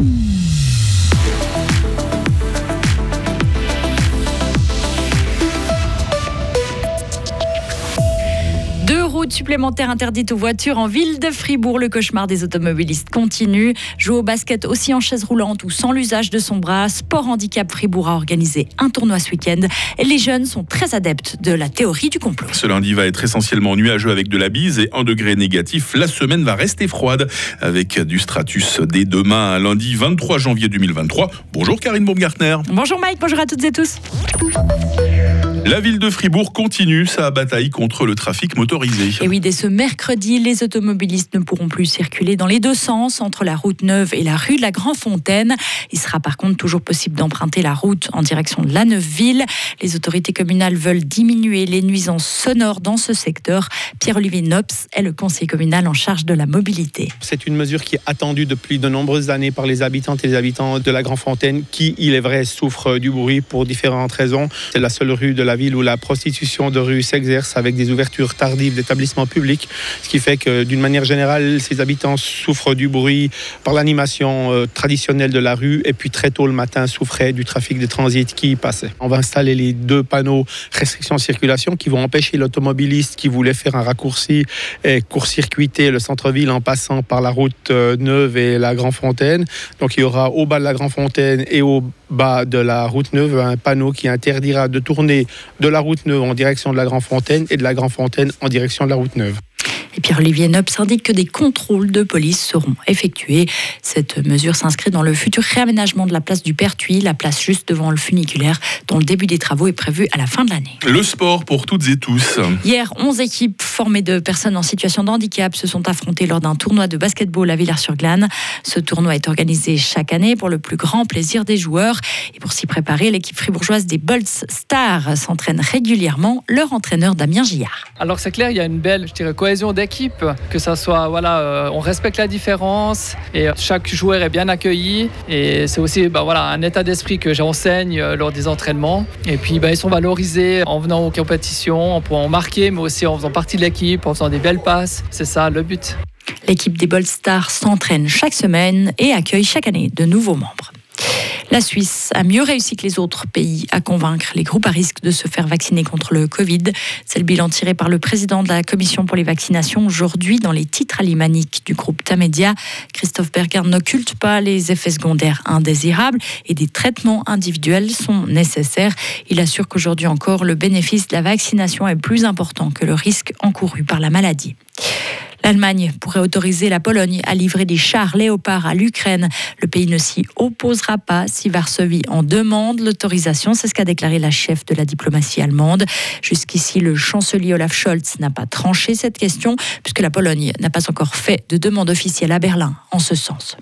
Mm. Route supplémentaire interdite aux voitures en ville de Fribourg. Le cauchemar des automobilistes continue. Jouer au basket aussi en chaise roulante ou sans l'usage de son bras. Sport Handicap Fribourg a organisé un tournoi ce week-end. Les jeunes sont très adeptes de la théorie du complot. Ce lundi va être essentiellement nuageux avec de la bise et un degré négatif. La semaine va rester froide avec du stratus dès demain, lundi 23 janvier 2023. Bonjour Karine Baumgartner. Bonjour Mike, bonjour à toutes et tous. La ville de Fribourg continue sa bataille contre le trafic motorisé. Et oui, dès ce mercredi, les automobilistes ne pourront plus circuler dans les deux sens entre la route Neuve et la rue de la Grand-Fontaine. Il sera par contre toujours possible d'emprunter la route en direction de la Neuville. Les autorités communales veulent diminuer les nuisances sonores dans ce secteur. Pierre-Olivier Nops est le conseiller communal en charge de la mobilité. C'est une mesure qui est attendue depuis de nombreuses années par les habitantes et les habitants de la Grand-Fontaine qui, il est vrai, souffrent du bruit pour différentes raisons. C'est la seule rue de la ville où la prostitution de rue s'exerce avec des ouvertures tardives d'établissements publics, ce qui fait que d'une manière générale, ces habitants souffrent du bruit par l'animation euh, traditionnelle de la rue et puis très tôt le matin souffraient du trafic de transit qui y passait. On va installer les deux panneaux restriction de circulation qui vont empêcher l'automobiliste qui voulait faire un raccourci et court-circuiter le centre-ville en passant par la route euh, Neuve et la Grand Fontaine. Donc il y aura au bas de la Grand Fontaine et au bas de la route Neuve un panneau qui interdira de tourner de la route Neuve en direction de la Grand Fontaine et de la Grand Fontaine en direction de la route Neuve. Et Pierre-Olivier Nobs indique que des contrôles de police seront effectués. Cette mesure s'inscrit dans le futur réaménagement de la place du Pertuis, la place juste devant le funiculaire, dont le début des travaux est prévu à la fin de l'année. Le sport pour toutes et tous. Hier, 11 équipes formées de personnes en situation de handicap se sont affrontées lors d'un tournoi de basketball à Villars-sur-Glane. Ce tournoi est organisé chaque année pour le plus grand plaisir des joueurs. Et pour s'y préparer, l'équipe fribourgeoise des Bolts Stars s'entraîne régulièrement. Leur entraîneur Damien Gillard. Alors c'est clair, il y a une belle je dirais, cohésion d'équipe que ça soit, voilà, euh, on respecte la différence et chaque joueur est bien accueilli. Et c'est aussi bah, voilà, un état d'esprit que j'enseigne euh, lors des entraînements. Et puis bah, ils sont valorisés en venant aux compétitions, en pouvant marquer, mais aussi en faisant partie de l'équipe, en faisant des belles passes. C'est ça le but. L'équipe des Bold Stars s'entraîne chaque semaine et accueille chaque année de nouveaux membres. La Suisse a mieux réussi que les autres pays à convaincre les groupes à risque de se faire vacciner contre le Covid. C'est le bilan tiré par le président de la Commission pour les vaccinations aujourd'hui dans les titres alimaniques du groupe Tamedia. Christophe Berger n'occulte pas les effets secondaires indésirables et des traitements individuels sont nécessaires. Il assure qu'aujourd'hui encore, le bénéfice de la vaccination est plus important que le risque encouru par la maladie. L'Allemagne pourrait autoriser la Pologne à livrer des chars léopards à l'Ukraine. Le pays ne s'y opposera pas si Varsovie en demande l'autorisation. C'est ce qu'a déclaré la chef de la diplomatie allemande. Jusqu'ici, le chancelier Olaf Scholz n'a pas tranché cette question puisque la Pologne n'a pas encore fait de demande officielle à Berlin en ce sens.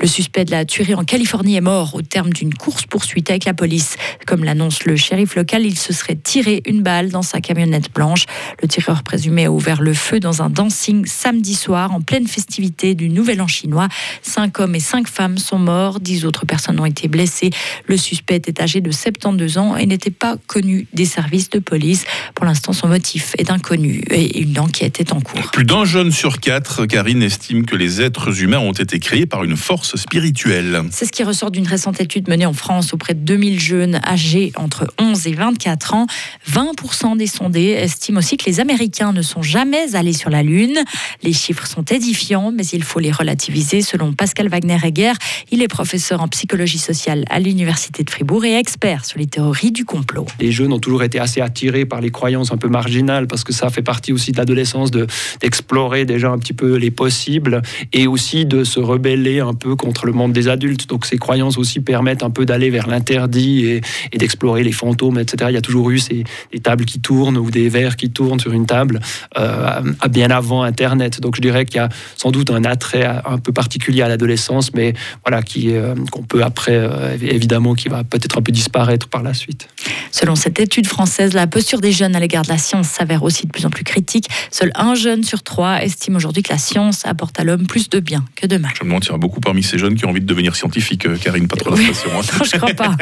Le suspect de la tuerie en Californie est mort au terme d'une course-poursuite avec la police. Comme l'annonce le shérif local, il se serait tiré une balle dans sa camionnette blanche. Le tireur présumé a ouvert le feu dans un dancing samedi soir en pleine festivité du Nouvel An chinois. Cinq hommes et cinq femmes sont morts, dix autres personnes ont été blessées. Le suspect était âgé de 72 ans et n'était pas connu des services de police. Pour l'instant, son motif est inconnu et une enquête est en cours. Plus d'un jeune sur quatre, Karine estime que les êtres humains ont été créés par une force spirituelle. C'est ce qui ressort d'une récente étude menée en France auprès de 2000 jeunes âgés entre 11 et 24 ans. 20% des sondés estiment aussi que les Américains ne sont jamais allés sur la Lune. Les chiffres sont édifiants, mais il faut les relativiser. Selon Pascal Wagner-Egger, il est professeur en psychologie sociale à l'Université de Fribourg et expert sur les théories du complot. Les jeunes ont toujours été assez attirés par les croyances un peu marginales parce que ça fait partie aussi de l'adolescence d'explorer déjà un petit peu les possibles et aussi de se rebeller un peu contre le monde des adultes. Donc ces croyances aussi permettent un peu d'aller vers l'interdit et, d'explorer les fantômes, etc. Il y a toujours eu ces des tables qui tournent ou des verres qui tournent sur une table euh, bien avant Internet. Donc je dirais qu'il y a sans doute un attrait un peu particulier à l'adolescence, mais voilà qui euh, qu'on peut après euh, évidemment qui va peut-être un peu disparaître par la suite. Selon cette étude française, la posture des jeunes à l'égard de la science s'avère aussi de plus en plus critique. Seul un jeune sur trois estime aujourd'hui que la science apporte à l'homme plus de bien que de mal. Je me mentir beaucoup parmi ces jeunes qui ont envie de devenir scientifiques, euh, Karine, pas trop d'impression. Hein. non, je crois pas.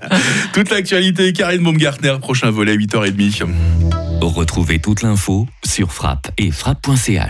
toute l'actualité, Karine Baumgartner, prochain volet 8h30. Retrouvez toute l'info sur frappe et frappe.ch.